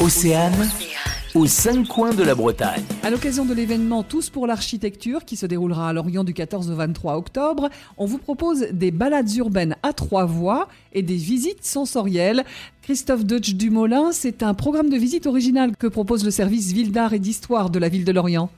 Océane, aux cinq coins de la Bretagne. À l'occasion de l'événement Tous pour l'architecture qui se déroulera à Lorient du 14 au 23 octobre, on vous propose des balades urbaines à trois voies et des visites sensorielles. Christophe Deutsch Dumoulin, c'est un programme de visite original que propose le service Ville d'art et d'histoire de la ville de Lorient.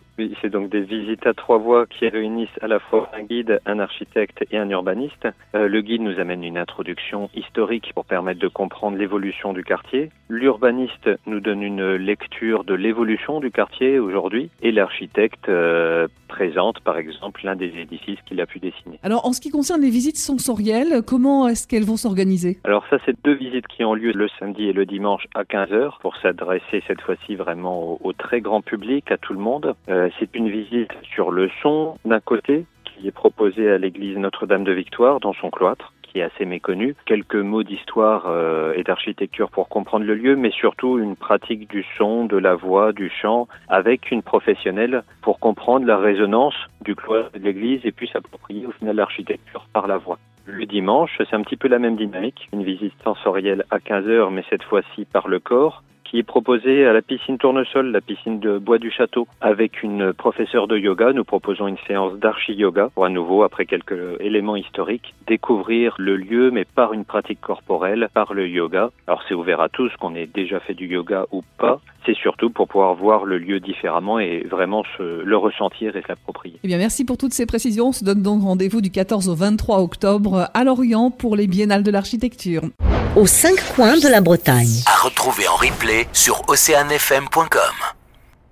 C'est donc des visites à trois voies qui réunissent à la fois un guide, un architecte et un urbaniste. Euh, le guide nous amène une introduction historique pour permettre de comprendre l'évolution du quartier. L'urbaniste nous donne une lecture de l'évolution du quartier aujourd'hui et l'architecte euh, présente par exemple l'un des édifices qu'il a pu dessiner. Alors en ce qui concerne les visites sensorielles, comment est-ce qu'elles vont s'organiser? Alors ça c'est deux visites qui ont lieu le samedi et le dimanche à 15h pour s'adresser cette fois-ci vraiment au, très grand public, à tout le monde. Euh, euh, c'est une visite sur le son d'un côté qui est proposée à l'église Notre-Dame de Victoire dans son cloître qui est assez méconnu. Quelques mots d'histoire euh, et d'architecture pour comprendre le lieu, mais surtout une pratique du son, de la voix, du chant, avec une professionnelle pour comprendre la résonance du cloître de l'église et puis s'approprier au final l'architecture par la voix. Le dimanche, c'est un petit peu la même dynamique, une visite sensorielle à 15 heures, mais cette fois-ci par le corps, qui est proposé à la piscine Tournesol, la piscine de Bois du Château, avec une professeure de yoga. Nous proposons une séance d'archi-yoga pour à nouveau, après quelques éléments historiques, découvrir le lieu, mais par une pratique corporelle, par le yoga. Alors c'est ouvert à tous, qu'on ait déjà fait du yoga ou pas. C'est surtout pour pouvoir voir le lieu différemment et vraiment le ressentir et s'approprier. Eh bien, merci pour toutes ces précisions. On se donne donc rendez-vous du 14 au 23 octobre à Lorient pour les Biennales de l'Architecture aux cinq coins de la Bretagne. À retrouver en replay sur oceanfm.com.